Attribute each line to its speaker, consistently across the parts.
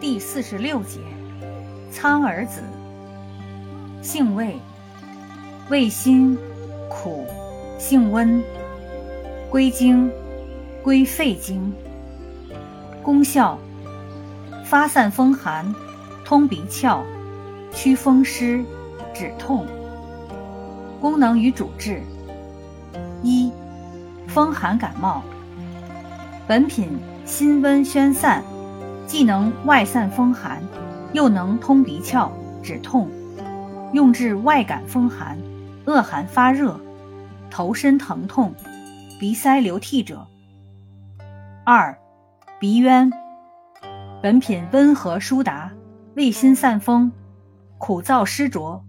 Speaker 1: 第四十六节，苍耳子，性味，味辛，苦，性温，归经，归肺经。功效：发散风寒，通鼻窍，祛风湿，止痛。功能与主治：一、风寒感冒。本品辛温宣散，既能外散风寒，又能通鼻窍、止痛，用治外感风寒、恶寒发热、头身疼痛、鼻塞流涕者。二、鼻渊。本品温和舒达，味辛散风，苦燥湿浊，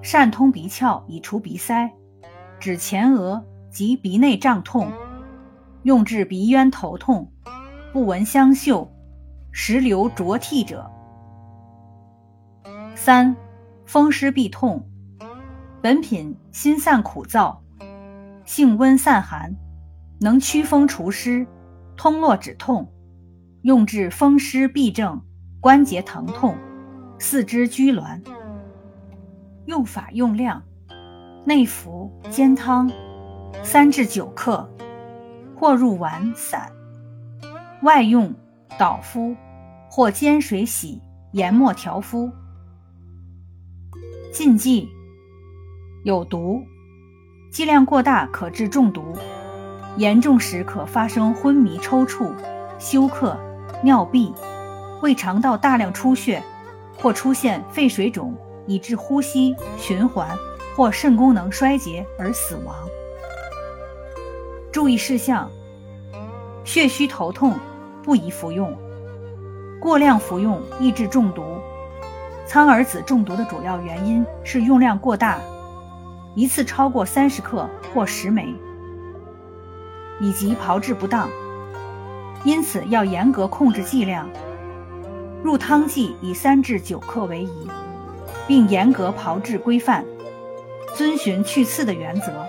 Speaker 1: 善通鼻窍以除鼻塞，止前额及鼻内胀痛，用治鼻渊头痛、不闻香嗅、石流浊涕者。三、风湿痹痛。本品辛散苦燥，性温散寒，能祛风除湿，通络止痛。用治风湿痹症、关节疼痛、四肢拘挛。用法用量：内服煎汤，三至九克，或入丸散；外用捣敷，或煎水洗，研末调敷。禁忌：有毒，剂量过大可致中毒，严重时可发生昏迷、抽搐、休克。尿闭、胃肠道大量出血，或出现肺水肿，以致呼吸、循环或肾功能衰竭而死亡。注意事项：血虚头痛不宜服用，过量服用易致中毒。苍耳子中毒的主要原因是用量过大，一次超过三十克或十枚，以及炮制不当。因此要严格控制剂量，入汤剂以三至九克为宜，并严格炮制规范，遵循去刺的原则。